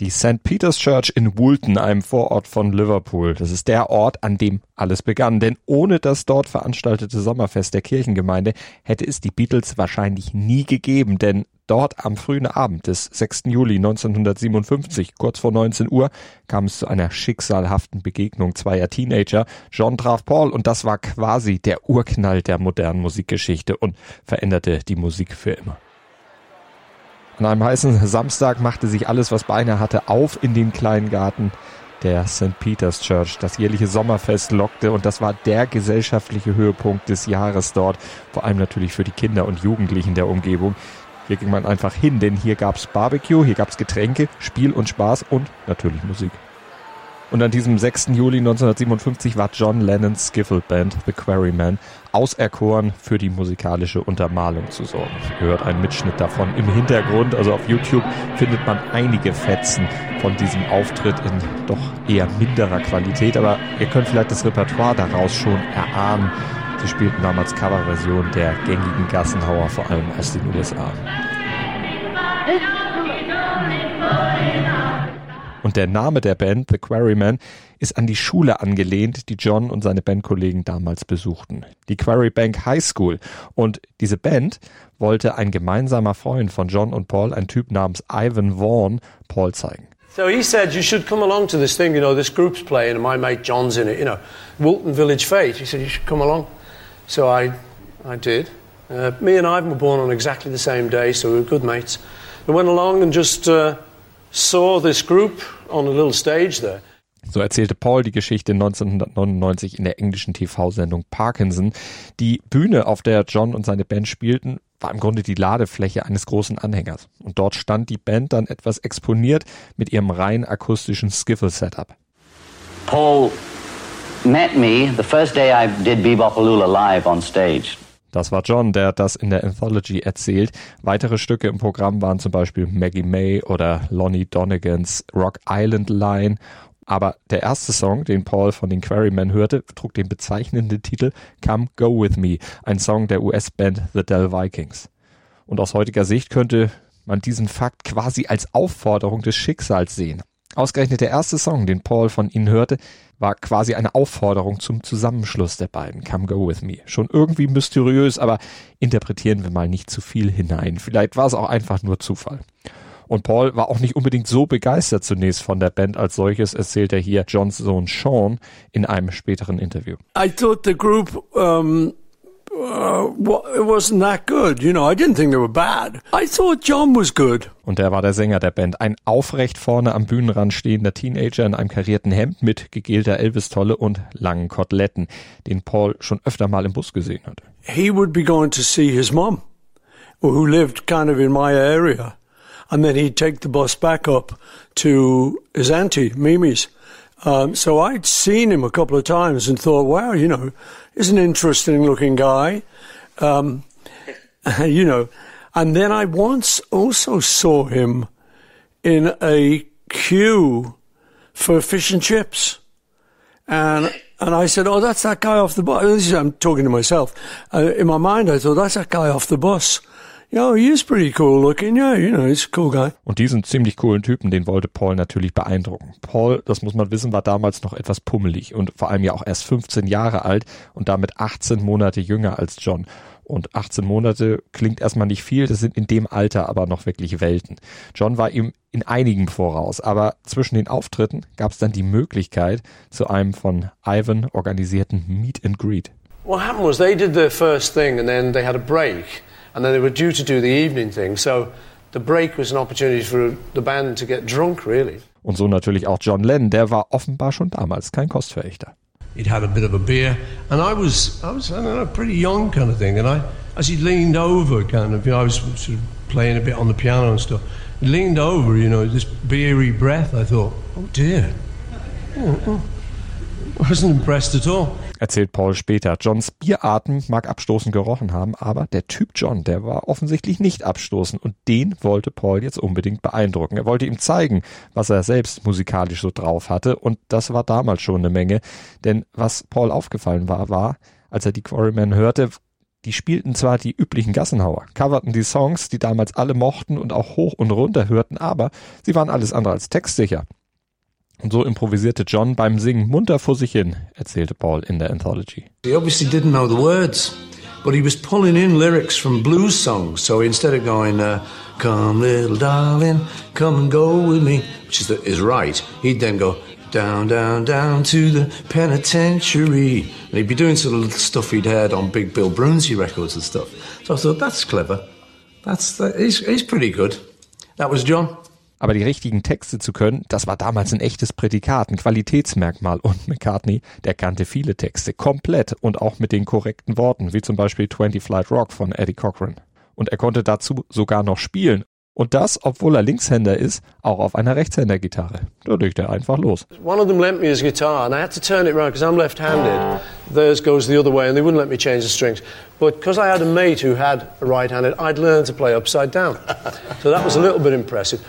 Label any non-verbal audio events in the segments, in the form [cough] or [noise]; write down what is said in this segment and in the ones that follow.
Die St. Peter's Church in Woolton, einem Vorort von Liverpool. Das ist der Ort, an dem alles begann. Denn ohne das dort veranstaltete Sommerfest der Kirchengemeinde hätte es die Beatles wahrscheinlich nie gegeben. Denn dort am frühen Abend des 6. Juli 1957, kurz vor 19 Uhr, kam es zu einer schicksalhaften Begegnung zweier Teenager. John traf Paul und das war quasi der Urknall der modernen Musikgeschichte und veränderte die Musik für immer. An einem heißen Samstag machte sich alles, was Beine hatte, auf in den kleinen Garten der St. Peter's Church. Das jährliche Sommerfest lockte und das war der gesellschaftliche Höhepunkt des Jahres dort, vor allem natürlich für die Kinder und Jugendlichen der Umgebung. Hier ging man einfach hin, denn hier gab's Barbecue, hier gab's Getränke, Spiel und Spaß und natürlich Musik. Und an diesem 6. Juli 1957 war John Lennons Skiffle Band The Quarrymen auserkoren, für die musikalische Untermalung zu sorgen. Ihr hört einen Mitschnitt davon im Hintergrund, also auf YouTube findet man einige Fetzen von diesem Auftritt in doch eher minderer Qualität, aber ihr könnt vielleicht das Repertoire daraus schon erahnen. Sie spielten damals Coverversion der gängigen Gassenhauer, vor allem aus den USA. Und der Name der Band, The Quarrymen, ist an die Schule angelehnt, die John und seine Bandkollegen damals besuchten. Die Quarrybank High School. Und diese Band wollte ein gemeinsamer Freund von John und Paul, ein Typ namens Ivan Vaughn, Paul zeigen. So he said, You should come along to this thing, you know, this group's playing, and my mate John's in it, you know, Wilton Village Fete. He said, You should come along. So I, I did. Uh, me and Ivan were born on exactly the same day, so we were good mates. We went along and just uh, saw this group on a little stage there. So erzählte Paul die Geschichte 1999 in der englischen TV-Sendung Parkinson. Die Bühne, auf der John und seine Band spielten, war im Grunde die Ladefläche eines großen Anhängers. Und dort stand die Band dann etwas exponiert mit ihrem rein akustischen Skiffle-Setup. Paul met me the first day I did Bebopaloola live on stage. Das war John, der das in der Anthology erzählt. Weitere Stücke im Programm waren zum Beispiel Maggie May oder Lonnie Donegans Rock Island Line. Aber der erste Song, den Paul von den Quarrymen hörte, trug den bezeichnenden Titel Come Go With Me, ein Song der US-Band The Dell Vikings. Und aus heutiger Sicht könnte man diesen Fakt quasi als Aufforderung des Schicksals sehen. Ausgerechnet der erste Song, den Paul von ihnen hörte, war quasi eine Aufforderung zum Zusammenschluss der beiden. Come Go With Me. Schon irgendwie mysteriös, aber interpretieren wir mal nicht zu viel hinein. Vielleicht war es auch einfach nur Zufall. Und Paul war auch nicht unbedingt so begeistert zunächst von der Band als solches, erzählt er hier Johns Sohn Sean in einem späteren Interview. I thought the group um, uh, it wasn't that good. You know, I didn't think they were bad. I thought John was good. Und er war der Sänger der Band. Ein aufrecht vorne am Bühnenrand stehender Teenager in einem karierten Hemd mit gegelter Elvis-Tolle und langen Koteletten, den Paul schon öfter mal im Bus gesehen hatte. He would be going to see his mom, who lived kind of in my area. And then he'd take the bus back up to his auntie, Mimi's. Um, so I'd seen him a couple of times and thought, wow, you know, he's an interesting looking guy. Um, [laughs] you know, and then I once also saw him in a queue for fish and chips. And, and I said, oh, that's that guy off the bus. I'm talking to myself. Uh, in my mind, I thought, that's that guy off the bus. Yeah, he is pretty cool looking. Yeah, you know, he's a cool guy. Und diesen ziemlich coolen Typen, den wollte Paul natürlich beeindrucken. Paul, das muss man wissen, war damals noch etwas pummelig und vor allem ja auch erst 15 Jahre alt und damit 18 Monate jünger als John. Und 18 Monate klingt erstmal nicht viel, das sind in dem Alter aber noch wirklich Welten. John war ihm in einigen voraus, aber zwischen den Auftritten gab es dann die Möglichkeit zu einem von Ivan organisierten Meet and Greet. What happened was they did their first thing and then they had a break and then they were due to do the evening thing. So the break was an opportunity for the band to get drunk, really. Und so natürlich auch John Lennon, der war offenbar schon damals kein Kostverächter. He'd had a bit of a beer, and I was, I was, I don't know, pretty young kind of thing. And I, as he leaned over, kind of, you know, I was sort of playing a bit on the piano and stuff. He leaned over, you know, this beery breath. I thought, oh dear, oh, oh. Wasn't impressed at all. erzählt Paul später. Johns Bieratem mag abstoßend gerochen haben, aber der Typ John, der war offensichtlich nicht abstoßend und den wollte Paul jetzt unbedingt beeindrucken. Er wollte ihm zeigen, was er selbst musikalisch so drauf hatte und das war damals schon eine Menge, denn was Paul aufgefallen war, war, als er die Quarrymen hörte, die spielten zwar die üblichen Gassenhauer, coverten die Songs, die damals alle mochten und auch hoch und runter hörten, aber sie waren alles andere als textsicher. So improvisierte John beim Singen munter vor sich hin, erzählte Paul in der Anthology. He obviously didn't know the words, but he was pulling in lyrics from blues songs. So instead of going, uh, "Come, little darling, come and go with me," which is, the, is right, he'd then go down, down, down to the penitentiary, and he'd be doing sort of little stuff he'd heard on Big Bill Brunsey records and stuff. So I thought that's clever. That's that, he's, he's pretty good. That was John. Aber die richtigen Texte zu können, das war damals ein echtes Prädikat, ein Qualitätsmerkmal. Und McCartney, der kannte viele Texte komplett und auch mit den korrekten Worten, wie zum Beispiel 20 Flight Rock von Eddie Cochran. Und er konnte dazu sogar noch spielen. Und das, obwohl er Linkshänder ist, auch auf einer Rechtshändergitarre. Da legt er einfach los. One of them lent me his guitar, and I had to turn it around because I'm left-handed. Theirs goes the other way, and they wouldn't let me change the strings. But because I had a mate who had a right-handed, I'd learned to play upside down. So that was a little bit impressive.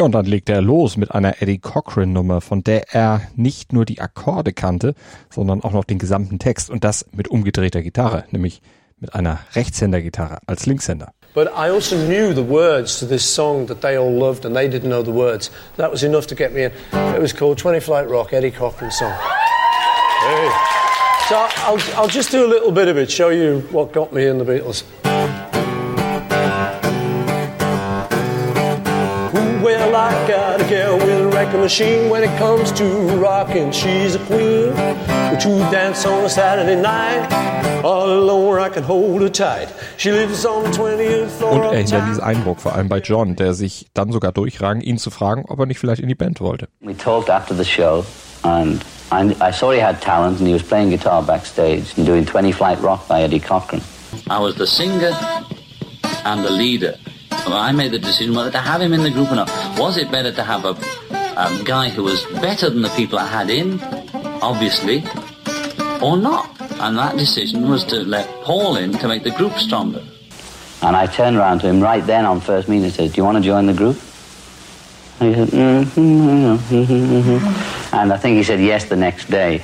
Ja, und dann legte er los mit einer Eddie Cochran Nummer, von der er nicht nur die Akkorde kannte, sondern auch noch den gesamten Text und das mit umgedrehter Gitarre, nämlich mit einer Rechtshändergitarre als Linkshänder. But I also knew the words to this song that they all loved, and they didn't know the words. That was enough to get me in. It was called 20 Flight Rock, Eddie Cochran song. Hey. So I'll, I'll just do a little bit of it, show you what got me in the Beatles. Well, I got a girl with a record machine. When it comes to rocking, she's a queen. Two dance on a Saturday night. All alone I can hold her tight. She lives on the 20th floor. Und er hinterließ Eindruck, vor allem bei John, der sich dann sogar durchrang, ihn zu fragen, ob er nicht vielleicht in die Band wollte. We talked after the show, and I, I saw he had talent, and he was playing guitar backstage and doing 20 Flight Rock by Eddie Cochran. I was the singer and the leader. I made the decision whether to have him in the group or not. Was it better to have a, a guy who was better than the people I had in, obviously, or not? And that decision was to let Paul in to make the group stronger. And I turned around to him right then on first meeting and said, Do you want to join the group? And he said, mm-hmm, mm-hmm. And I think he said yes the next day,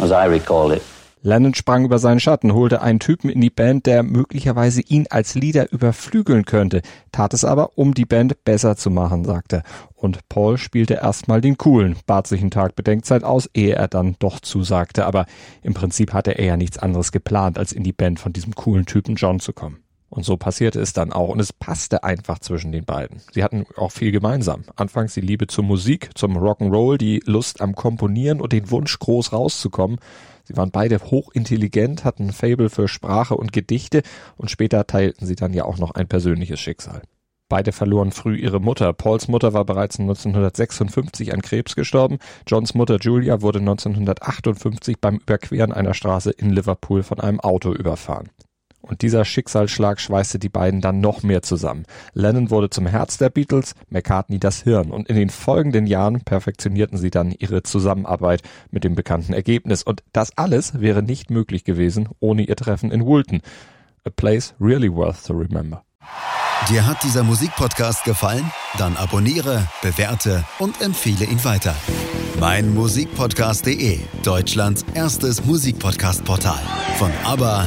as I recall it. Lennon sprang über seinen Schatten, holte einen Typen in die Band, der möglicherweise ihn als Leader überflügeln könnte, tat es aber, um die Band besser zu machen, sagte. er. Und Paul spielte erstmal den Coolen, bat sich einen Tag Bedenkzeit aus, ehe er dann doch zusagte, aber im Prinzip hatte er ja nichts anderes geplant, als in die Band von diesem coolen Typen John zu kommen. Und so passierte es dann auch. Und es passte einfach zwischen den beiden. Sie hatten auch viel gemeinsam. Anfangs die Liebe zur Musik, zum Rock'n'Roll, die Lust am Komponieren und den Wunsch, groß rauszukommen. Sie waren beide hochintelligent, hatten Fable für Sprache und Gedichte und später teilten sie dann ja auch noch ein persönliches Schicksal. Beide verloren früh ihre Mutter. Pauls Mutter war bereits 1956 an Krebs gestorben. Johns Mutter Julia wurde 1958 beim Überqueren einer Straße in Liverpool von einem Auto überfahren. Und dieser Schicksalsschlag schweißte die beiden dann noch mehr zusammen. Lennon wurde zum Herz der Beatles, McCartney das Hirn. Und in den folgenden Jahren perfektionierten sie dann ihre Zusammenarbeit mit dem bekannten Ergebnis. Und das alles wäre nicht möglich gewesen ohne ihr Treffen in Woolton. A place really worth to remember. Dir hat dieser Musikpodcast gefallen? Dann abonniere, bewerte und empfehle ihn weiter. Mein Musikpodcast.de, Deutschlands erstes Musikpodcast-Portal. Von ABBA